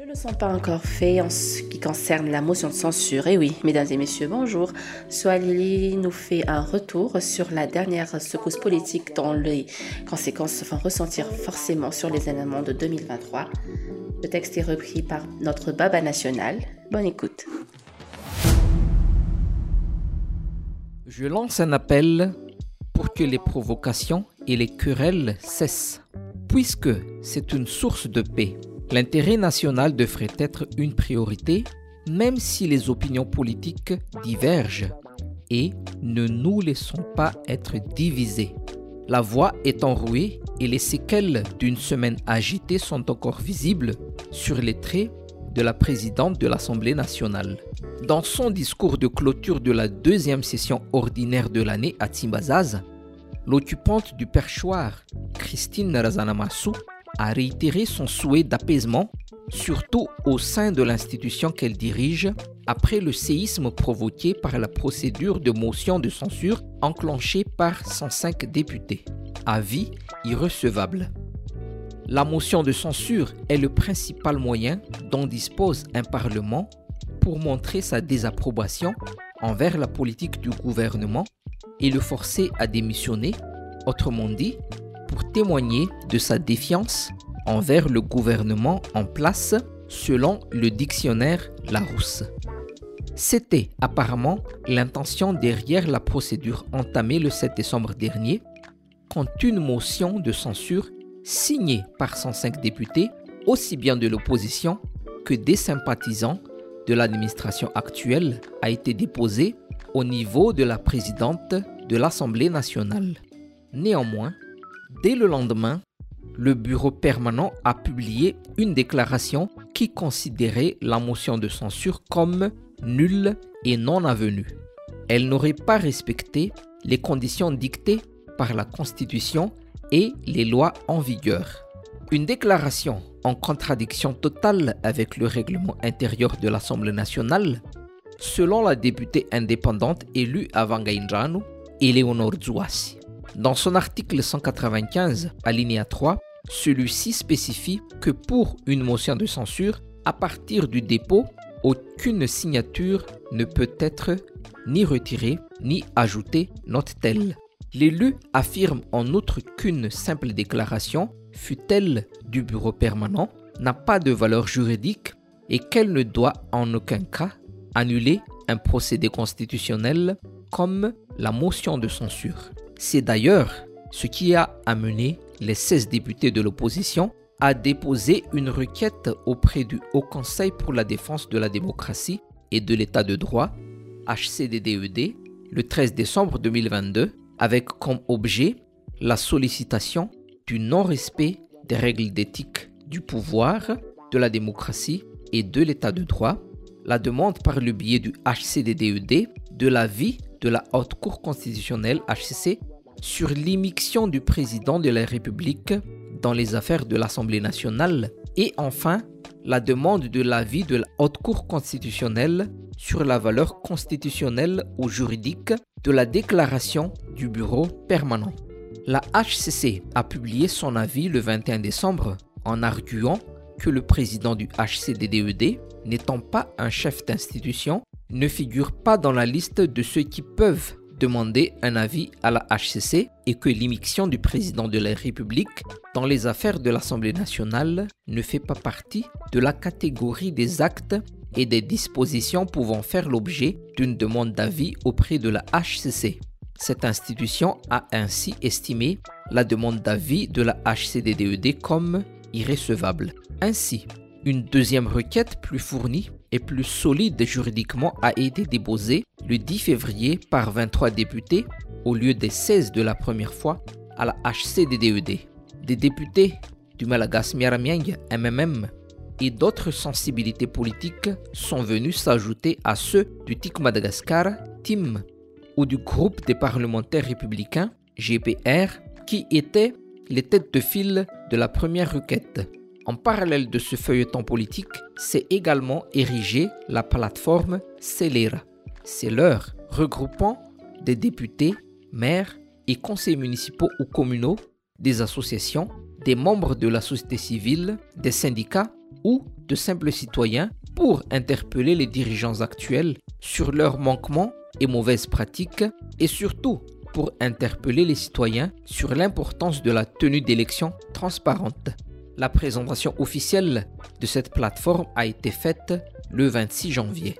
Je ne sens pas encore fait en ce qui concerne la motion de censure. Et oui, mesdames et messieurs, bonjour. Swahili nous fait un retour sur la dernière secousse politique dont les conséquences se font ressentir forcément sur les événements de 2023. Le texte est repris par notre Baba national. Bonne écoute. Je lance un appel pour que les provocations et les querelles cessent, puisque c'est une source de paix. L'intérêt national devrait être une priorité, même si les opinions politiques divergent, et ne nous laissons pas être divisés. La voie est enrouée et les séquelles d'une semaine agitée sont encore visibles sur les traits de la présidente de l'Assemblée nationale. Dans son discours de clôture de la deuxième session ordinaire de l'année à Timbazaz, l'occupante du perchoir, Christine Razanamassou, a réitéré son souhait d'apaisement, surtout au sein de l'institution qu'elle dirige, après le séisme provoqué par la procédure de motion de censure enclenchée par 105 députés. Avis irrecevable. La motion de censure est le principal moyen dont dispose un Parlement pour montrer sa désapprobation envers la politique du gouvernement et le forcer à démissionner, autrement dit, pour témoigner de sa défiance envers le gouvernement en place selon le dictionnaire Larousse. C'était apparemment l'intention derrière la procédure entamée le 7 décembre dernier, quand une motion de censure signée par 105 députés, aussi bien de l'opposition que des sympathisants de l'administration actuelle, a été déposée au niveau de la présidente de l'Assemblée nationale. Néanmoins, dès le lendemain, le bureau permanent a publié une déclaration qui considérait la motion de censure comme nulle et non avenue. Elle n'aurait pas respecté les conditions dictées par la Constitution et les lois en vigueur. Une déclaration en contradiction totale avec le règlement intérieur de l'Assemblée nationale, selon la députée indépendante élue à Vangaindranu, Eleonore Zouassi. Dans son article 195, alinéa 3, celui-ci spécifie que pour une motion de censure, à partir du dépôt, aucune signature ne peut être ni retirée ni ajoutée, note-t-elle. L'élu affirme en outre qu'une simple déclaration, fut-elle du bureau permanent, n'a pas de valeur juridique et qu'elle ne doit en aucun cas annuler un procédé constitutionnel comme la motion de censure. C'est d'ailleurs ce qui a amené les 16 députés de l'opposition à déposer une requête auprès du Haut Conseil pour la défense de la démocratie et de l'état de droit, HCDDED, le 13 décembre 2022, avec comme objet la sollicitation du non-respect des règles d'éthique du pouvoir, de la démocratie et de l'état de droit, la demande par le biais du HCDDED de l'avis de la Haute Cour constitutionnelle HCC sur l'immixtion du président de la République dans les affaires de l'Assemblée nationale et enfin la demande de l'avis de la Haute Cour constitutionnelle sur la valeur constitutionnelle ou juridique de la déclaration du bureau permanent. La HCC a publié son avis le 21 décembre en arguant que le président du HCDDED, n'étant pas un chef d'institution, ne figure pas dans la liste de ceux qui peuvent demander un avis à la HCC et que l'immixtion du président de la République dans les affaires de l'Assemblée nationale ne fait pas partie de la catégorie des actes et des dispositions pouvant faire l'objet d'une demande d'avis auprès de la HCC. Cette institution a ainsi estimé la demande d'avis de la HCDDED comme irrécevable. Ainsi, une deuxième requête plus fournie et plus solide juridiquement a été déposée le 10 février par 23 députés au lieu des 16 de la première fois à la HCDDED. Des députés du Malagas Miaramiang MMM et d'autres sensibilités politiques sont venus s'ajouter à ceux du TIC Madagascar, TIM, ou du groupe des parlementaires républicains, GPR, qui étaient les têtes de file de la première requête. En parallèle de ce feuilleton politique, s'est également érigée la plateforme Celera. C'est l'heure regroupant des députés, maires et conseils municipaux ou communaux, des associations, des membres de la société civile, des syndicats ou de simples citoyens pour interpeller les dirigeants actuels sur leurs manquements et mauvaises pratiques et surtout pour interpeller les citoyens sur l'importance de la tenue d'élections transparentes. La présentation officielle de cette plateforme a été faite le 26 janvier.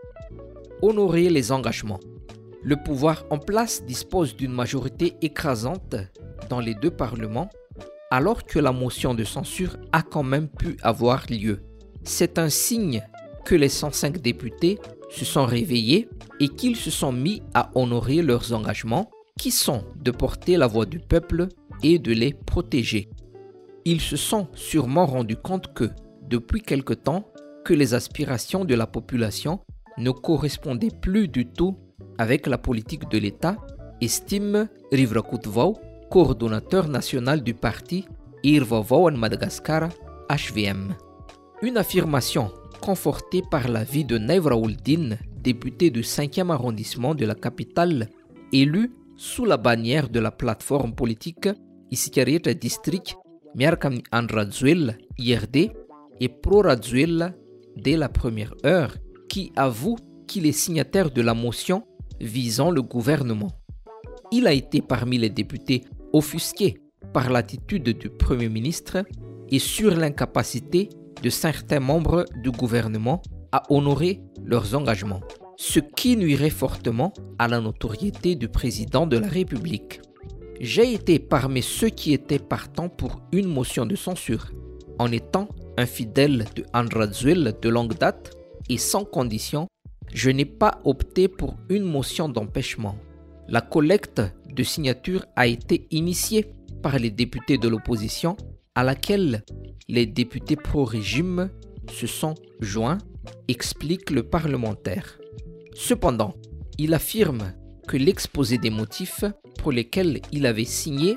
Honorer les engagements. Le pouvoir en place dispose d'une majorité écrasante dans les deux parlements, alors que la motion de censure a quand même pu avoir lieu. C'est un signe que les 105 députés se sont réveillés et qu'ils se sont mis à honorer leurs engagements, qui sont de porter la voix du peuple et de les protéger. Ils se sont sûrement rendus compte que, depuis quelque temps, que les aspirations de la population ne correspondaient plus du tout avec la politique de l'État, estime Rivrakutvau, coordonnateur national du parti Irvavau en Madagascar, HVM. Une affirmation confortée par la vie de Naivraouldin, député du 5e arrondissement de la capitale, élu sous la bannière de la plateforme politique Isikarieta District Miarkam Andrazuel IRD et Pro dès la première heure, qui avoue qu'il est signataire de la motion visant le gouvernement. Il a été parmi les députés offusqués par l'attitude du Premier ministre et sur l'incapacité de certains membres du gouvernement à honorer leurs engagements, ce qui nuirait fortement à la notoriété du président de la République. J'ai été parmi ceux qui étaient partants pour une motion de censure, en étant un fidèle de Andrazuel de longue date et sans condition, je n'ai pas opté pour une motion d'empêchement. La collecte de signatures a été initiée par les députés de l'opposition à laquelle les députés pro-régime se sont joints, explique le parlementaire. Cependant, il affirme l'exposé des motifs pour lesquels il avait signé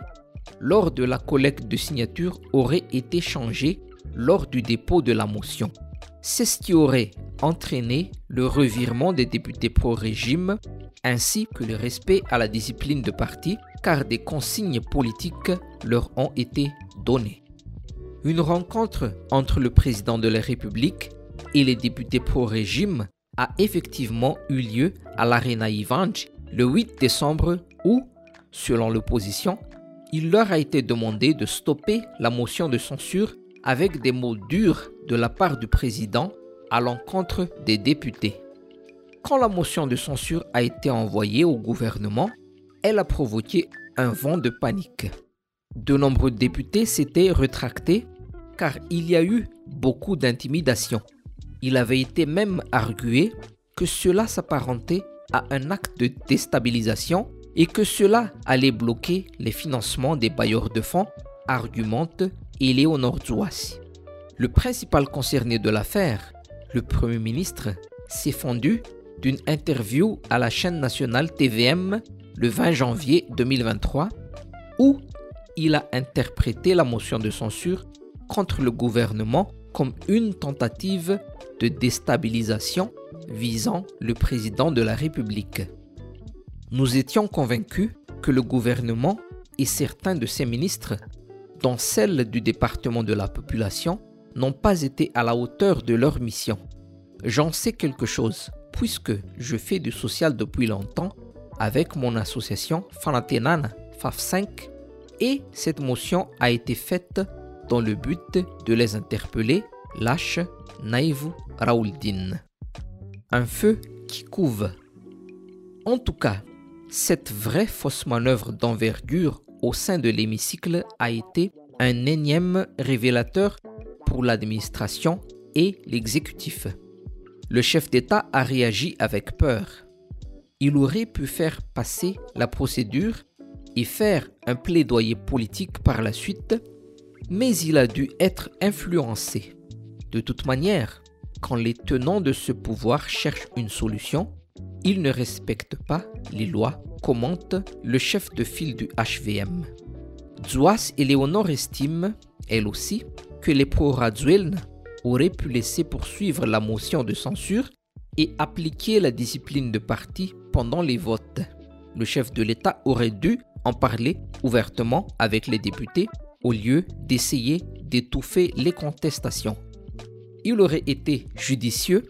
lors de la collecte de signatures aurait été changé lors du dépôt de la motion. C'est ce qui aurait entraîné le revirement des députés pro-régime ainsi que le respect à la discipline de parti car des consignes politiques leur ont été données. Une rencontre entre le président de la République et les députés pro-régime a effectivement eu lieu à l'Arena Ivanj le 8 décembre où, selon l'opposition, il leur a été demandé de stopper la motion de censure avec des mots durs de la part du président à l'encontre des députés. Quand la motion de censure a été envoyée au gouvernement, elle a provoqué un vent de panique. De nombreux députés s'étaient rétractés car il y a eu beaucoup d'intimidation. Il avait été même argué que cela s'apparentait à un acte de déstabilisation et que cela allait bloquer les financements des bailleurs de fonds, argumente Eleonore Zouassi. Le principal concerné de l'affaire, le Premier ministre, s'est fendu d'une interview à la chaîne nationale TVM le 20 janvier 2023 où il a interprété la motion de censure contre le gouvernement comme une tentative de déstabilisation visant le président de la République. Nous étions convaincus que le gouvernement et certains de ses ministres, dont celle du département de la population, n'ont pas été à la hauteur de leur mission. J'en sais quelque chose, puisque je fais du social depuis longtemps avec mon association Fanatenan FAF5 et cette motion a été faite dans le but de les interpeller, lâche Naïvou Raouldine un feu qui couve. En tout cas, cette vraie fausse manœuvre d'envergure au sein de l'hémicycle a été un énième révélateur pour l'administration et l'exécutif. Le chef d'État a réagi avec peur. Il aurait pu faire passer la procédure et faire un plaidoyer politique par la suite, mais il a dû être influencé. De toute manière, quand les tenants de ce pouvoir cherchent une solution, ils ne respectent pas les lois, commente le chef de file du HVM. Zouas et Léonore estiment, elle aussi, que les pro-Radueln auraient pu laisser poursuivre la motion de censure et appliquer la discipline de parti pendant les votes. Le chef de l'État aurait dû en parler ouvertement avec les députés au lieu d'essayer d'étouffer les contestations. Il aurait été judicieux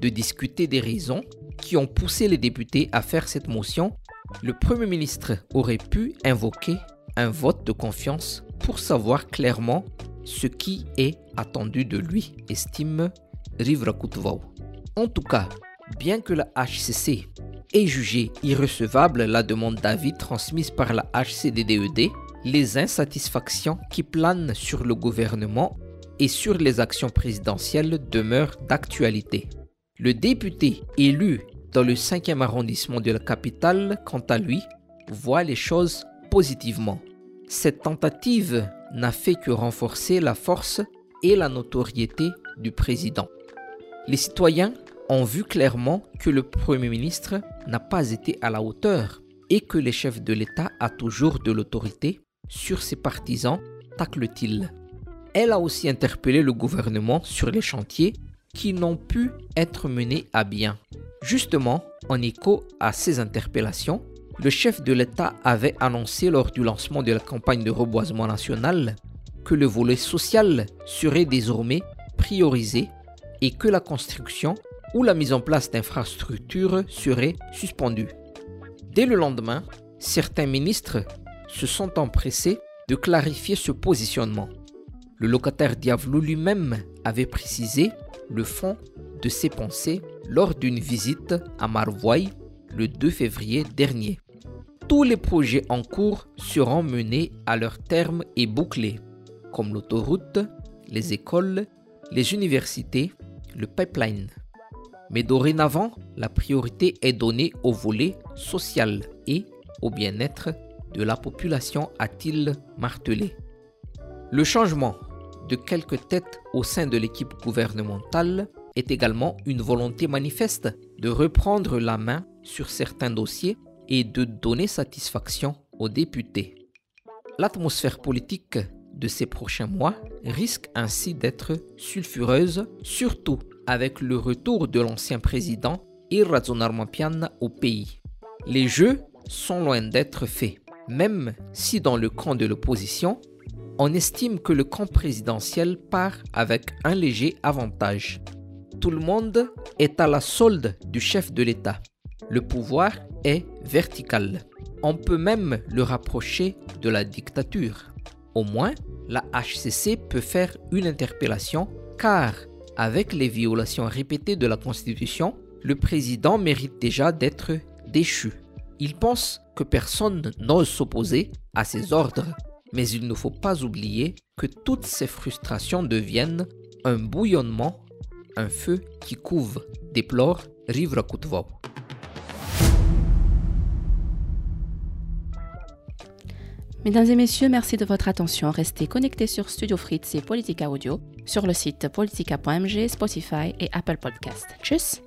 de discuter des raisons qui ont poussé les députés à faire cette motion. Le Premier ministre aurait pu invoquer un vote de confiance pour savoir clairement ce qui est attendu de lui, estime Rivra En tout cas, bien que la HCC ait jugé irrecevable la demande d'avis transmise par la HCDDED, e les insatisfactions qui planent sur le gouvernement et sur les actions présidentielles demeurent d'actualité. Le député élu dans le 5e arrondissement de la capitale, quant à lui, voit les choses positivement. Cette tentative n'a fait que renforcer la force et la notoriété du président. Les citoyens ont vu clairement que le Premier ministre n'a pas été à la hauteur et que le chef de l'État a toujours de l'autorité sur ses partisans, tacle-t-il. Elle a aussi interpellé le gouvernement sur les chantiers qui n'ont pu être menés à bien. Justement, en écho à ces interpellations, le chef de l'État avait annoncé lors du lancement de la campagne de reboisement national que le volet social serait désormais priorisé et que la construction ou la mise en place d'infrastructures serait suspendue. Dès le lendemain, certains ministres se sont empressés de clarifier ce positionnement. Le locataire Diavlo lui-même avait précisé le fond de ses pensées lors d'une visite à Marvoy le 2 février dernier. Tous les projets en cours seront menés à leur terme et bouclés, comme l'autoroute, les écoles, les universités, le pipeline. Mais dorénavant, la priorité est donnée au volet social et au bien-être de la population, a-t-il martelé. Le changement de quelques têtes au sein de l'équipe gouvernementale est également une volonté manifeste de reprendre la main sur certains dossiers et de donner satisfaction aux députés. L'atmosphère politique de ces prochains mois risque ainsi d'être sulfureuse, surtout avec le retour de l'ancien président Irrazonar au pays. Les jeux sont loin d'être faits, même si dans le camp de l'opposition, on estime que le camp présidentiel part avec un léger avantage. Tout le monde est à la solde du chef de l'État. Le pouvoir est vertical. On peut même le rapprocher de la dictature. Au moins, la HCC peut faire une interpellation car, avec les violations répétées de la Constitution, le président mérite déjà d'être déchu. Il pense que personne n'ose s'opposer à ses ordres, mais il ne faut pas oublier que toutes ces frustrations deviennent un bouillonnement, un feu qui couve, déplore Rivra Kutvau. Mesdames et messieurs, merci de votre attention. Restez connectés sur Studio Fritz et Politica Audio sur le site politica.mg, Spotify et Apple Podcast. Tchuss